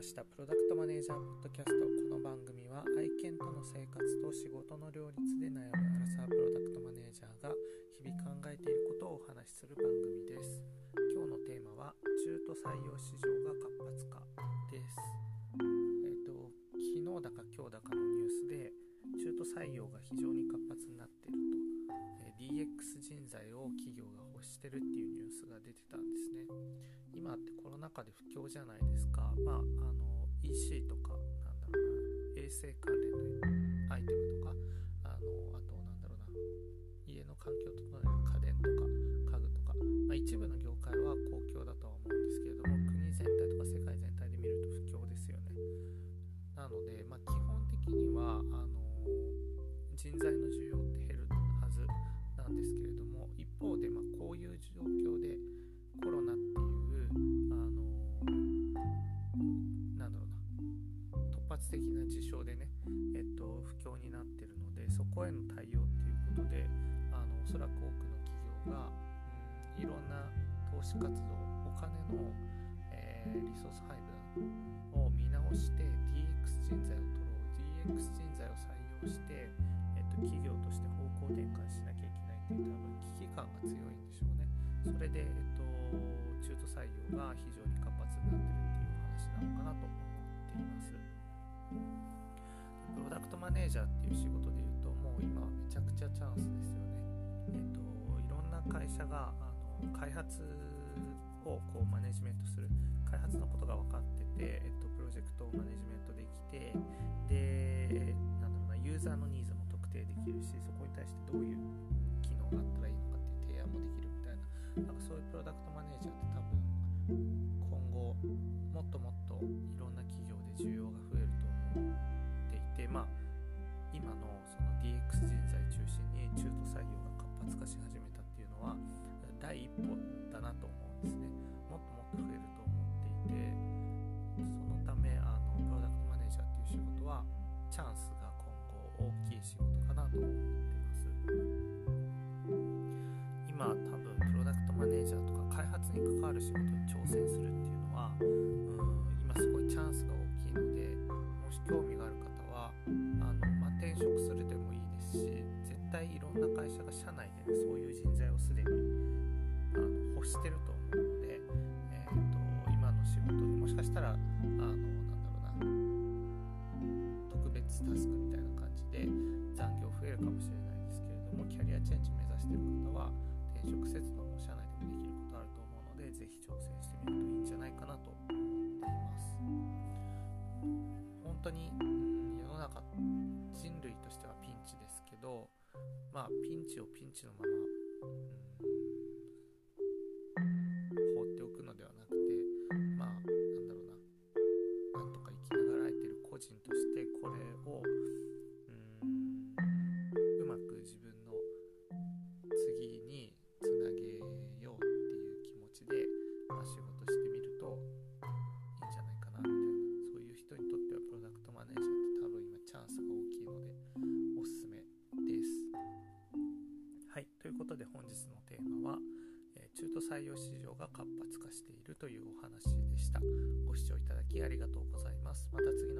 ました。プロダクトマネージャーポッドキャストこの番組は愛犬との生活と仕事の両立で悩むアラサープロダクトマネージャーが日々考えていることをお話しする番組です。今日のテーマは中途採用市場が活発化です。えっ、と昨日だか今日だかのニュースで中途採用が非常に活発になっていると、DX 人材を企業が欲してるっていうニュースが出てたんですね。今ってコロナ禍で不況じゃないですか。まあ生関連のアイテムとかあのあとなんだろうな。発的な事象でね、えっと、不況になってるのでそこへの対応っていうことであのおそらく多くの企業が、うん、いろんな投資活動お金の、えー、リソース配分を見直して DX 人材を取ろう DX 人材を採用して、えっと、企業として方向転換しなきゃいけないっていう多分危機感が強いんでしょうね。それで、えっと、中途採用が非常に活発になってるっていう話なのかなと思っていマネージャーっていう仕事でいうともう今めちゃくちゃチャンスですよね。えっといろんな会社があの開発をこうマネジメントする開発のことが分かってて、えっと、プロジェクトをマネジメントできてでなんだろうなユーザーのニーズも特定できるしそこに対してどういう機能があったらいいのかっていう提案もできるみたいななんかそういうプロダクトマネージャーって多分今後もっともっといろんな企業で需要が増えると思っていてまあ化し始めたっていうのは第一歩だなと思うんですね。もっともっと増えると思っていてそのためあのプロダクトマネージャーっていう仕事はチャンスが今後大きい仕事かなと思ってます。今多分プロダクトマネージャーとか開発に関わる仕事に挑戦するしてると思うので、えーと、今の仕事にもしかしたらあのなんだろうな特別タスクみたいな感じで残業増えるかもしれないですけれどもキャリアチェンジ目指してる方は転職せずとも社内でもできることあると思うので是非挑戦してみるといいんじゃないかなと思っています。本当に、ん、世の中人類としてはピンチですけどまあピンチをピンチのまま、採用市場が活発化しているというお話でした。ご視聴いただきありがとうございます。また次の